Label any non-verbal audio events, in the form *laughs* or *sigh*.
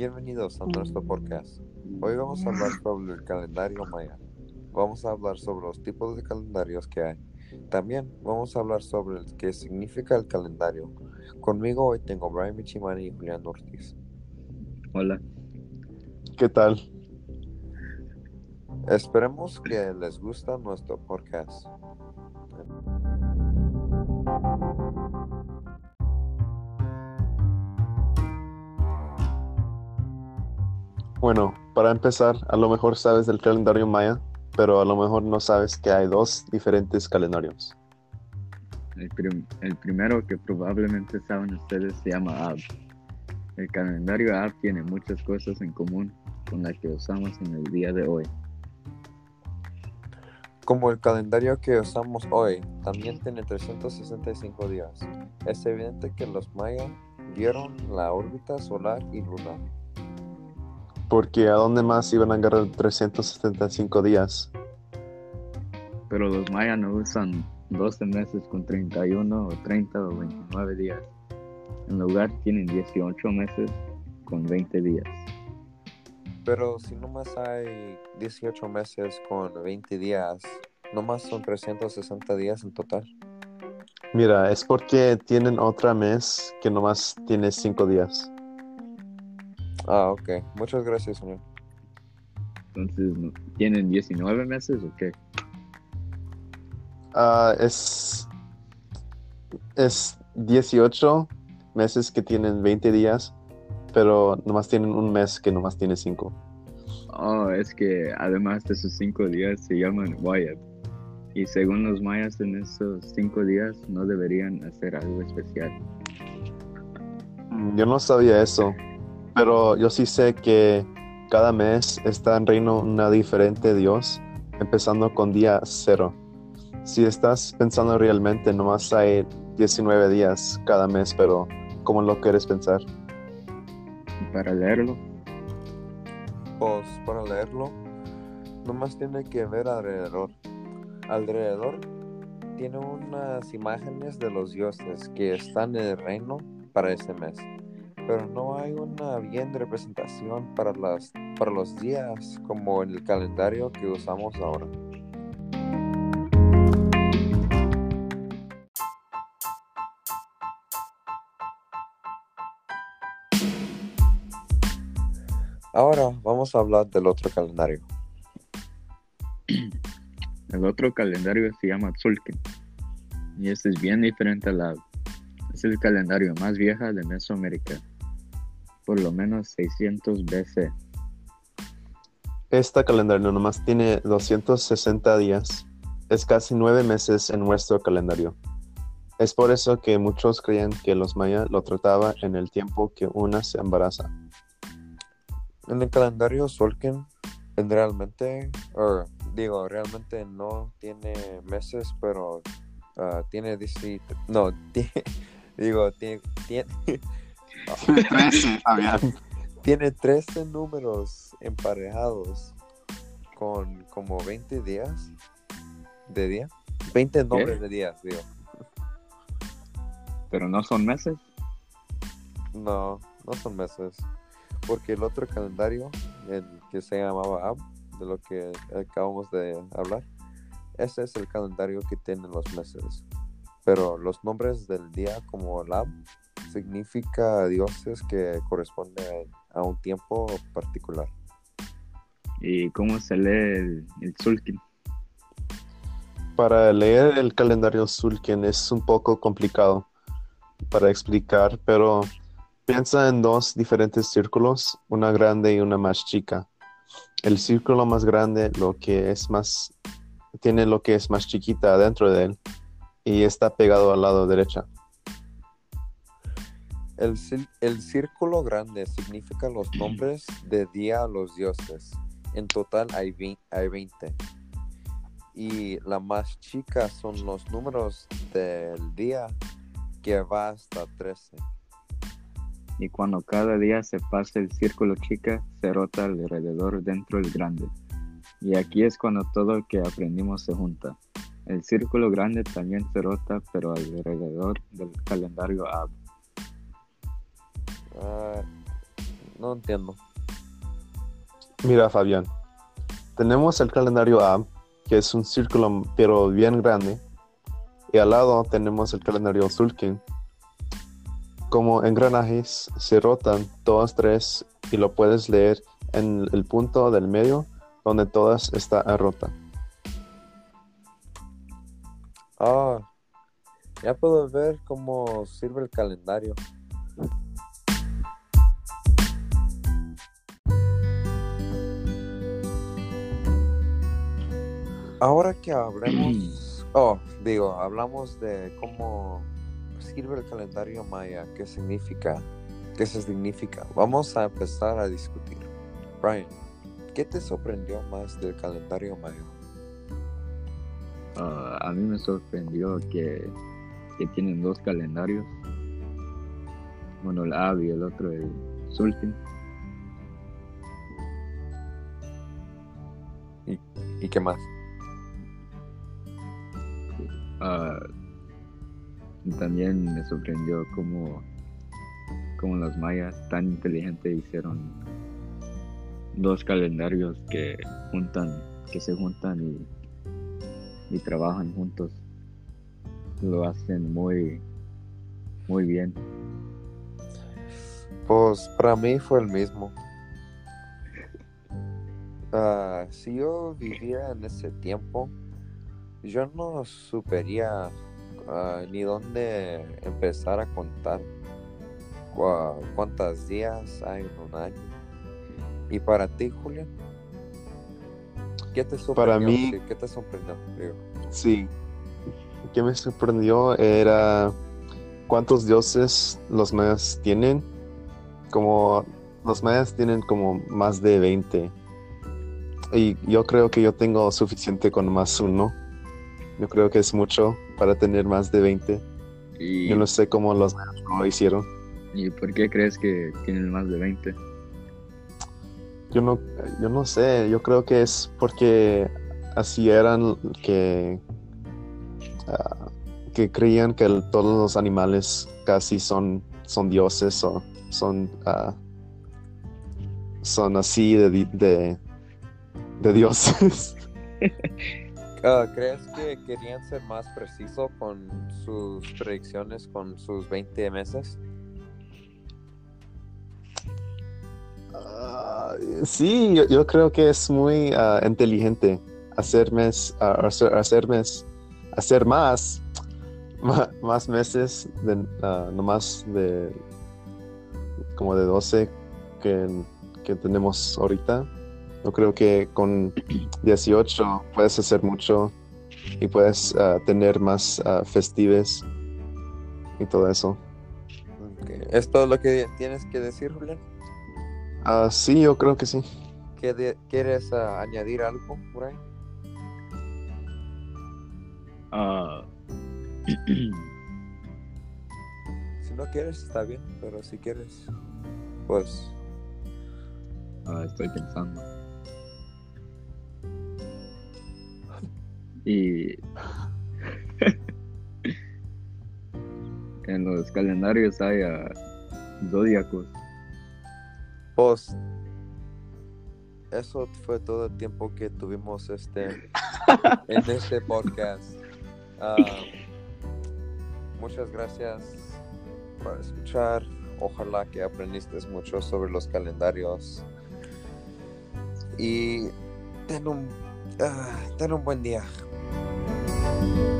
Bienvenidos a nuestro podcast. Hoy vamos a hablar sobre el calendario maya. Vamos a hablar sobre los tipos de calendarios que hay. También vamos a hablar sobre qué significa el calendario. Conmigo hoy tengo Brian Michimani y Julián Ortiz. Hola. ¿Qué tal? Esperemos que les guste nuestro podcast. Bueno, para empezar, a lo mejor sabes del calendario maya, pero a lo mejor no sabes que hay dos diferentes calendarios. El, prim- el primero que probablemente saben ustedes se llama Ab. El calendario Ab tiene muchas cosas en común con las que usamos en el día de hoy. Como el calendario que usamos hoy también tiene 365 días, es evidente que los mayas vieron la órbita solar y lunar. Porque ¿a dónde más iban a agarrar 375 días? Pero los mayas no usan 12 meses con 31 o 30 o 29 días. En lugar tienen 18 meses con 20 días. Pero si nomás hay 18 meses con 20 días, nomás son 360 días en total. Mira, es porque tienen otra mes que nomás tiene 5 días. Ah, ok. Muchas gracias, señor. Entonces, ¿no- ¿tienen 19 meses o qué? Ah, es, es 18 meses que tienen 20 días, pero nomás tienen un mes que nomás tiene 5. Oh, es que además de esos cinco días se llaman Wyatt. Y según los mayas, en esos cinco días no deberían hacer algo especial. Yo no sabía eso, pero yo sí sé que cada mes está en reino una diferente Dios, empezando con día cero. Si estás pensando realmente, nomás hay 19 días cada mes, pero ¿cómo lo quieres pensar? Para leerlo, Pues para leerlo, nomás tiene que ver alrededor. Alrededor tiene unas imágenes de los dioses que están en el reino para ese mes. Pero no hay una bien representación para, las, para los días como en el calendario que usamos ahora. Ahora vamos a hablar del otro calendario. *clears throat* el otro calendario se llama Tzulkin. Y este es bien diferente al lado. Es el calendario más vieja de Mesoamérica. Por lo menos 600 BC. Este calendario nomás tiene 260 días. Es casi nueve meses en nuestro calendario. Es por eso que muchos creían que los mayas lo trataban en el tiempo que una se embaraza. En el calendario Solken, realmente, or, digo, realmente no tiene meses, pero ah, tiene 17, no, *laughs* digo, tiene, tiene, tiene 13 números emparejados con como 20 días de día, 20 nombres de días, digo. Pero no son meses. No, no son meses. Porque el otro calendario, el que se llamaba Ab, de lo que acabamos de hablar, ese es el calendario que tienen los meses. Pero los nombres del día, como el Ab, significa dioses que corresponden a un tiempo particular. ¿Y cómo se lee el, el? Para leer el calendario Sulkin es un poco complicado para explicar, pero piensa en dos diferentes círculos, una grande y una más chica. El círculo más grande, lo que es más, tiene lo que es más chiquita adentro de él y está pegado al lado derecha. El, el círculo grande significa los *clears throat* nombres de día a los dioses. En total hay, vein- hay 20. Y la más chica son los números del día que va hasta 13. Y cuando cada día se pasa el círculo chica, se rota alrededor dentro del grande. Y aquí es cuando todo lo que aprendimos se junta. El círculo grande también se rota, pero alrededor del calendario Ab. Ah, No entiendo. Mira, Fabián, tenemos el calendario A, que es un círculo pero bien grande, y al lado tenemos el calendario Sulkin. Como engranajes se rotan todas tres y lo puedes leer en el punto del medio donde todas está rota. Ah, ya puedo ver cómo sirve el calendario. Ahora que hablemos, *clears throat* oh, digo, hablamos de cómo sirve el calendario maya, qué significa, qué se significa. Vamos a empezar a discutir. Brian, ¿qué te sorprendió más del calendario maya? Ah, a mí me sorprendió que, que tienen dos calendarios. Uno el Ab y el otro el Sultan. ¿Y qué más? Y también me sorprendió cómo, cómo los mayas tan inteligentes hicieron dos calendarios que juntan, que se juntan y, trabajan juntos. Lo hacen muy, muy bien. Pues para mí fue el mismo. Ah, si yo vivía en ese tiempo, yo no supería ah, ni dónde empezar a contar cua- cuántos días hay en un año. ¿Y para ti, Julián? ¿Qué te sorprendió? Para mí- ¿Qué te sorprendió? Digo, Sí. Que me sorprendió era cuántos dioses los mayas tienen. Como los mayas tienen como más de 20. Y yo creo que yo tengo suficiente con más uno. Yo creo que es mucho para tener más de 20. Y, Yo no sé cómo los lo hicieron. ¿Y por qué crees que tienen más de 20? Yo no, yo no sé, yo creo que es porque así eran que, ah, que creían que el- todos los animales casi son, son dioses o son, ah, son así de, de, de dioses. *laughs* ah, ¿Crees que querían ser más precisos con sus predicciones con sus 20 meses? Ah, sí, yo, creo que es muy ah, inteligente hacer mes, hacer, hacer mes- hacer más, *laughs* más meses de no más de como de 12 que, que tenemos ahorita. Yo creo que con 18 puedes hacer mucho y puedes ah, tener más ah, festives y todo eso. ¿Es todo lo que tienes que decir, Julián? Ah, sí, yo creo que sí. ¿Qué de- ¿Quieres añadir algo por ahí? Ah, *clears throat* Si no quieres, está bien, pero si quieres, pues estoy pensando. Y *laughs* en los calendarios hay ah, zodiacos. Pues eso fue todo el tiempo que tuvimos este *laughs* en este podcast. Ah, muchas gracias por escuchar. Ojalá que aprendiste mucho sobre los calendarios. Y ten un, ah, ten un buen día. Bye.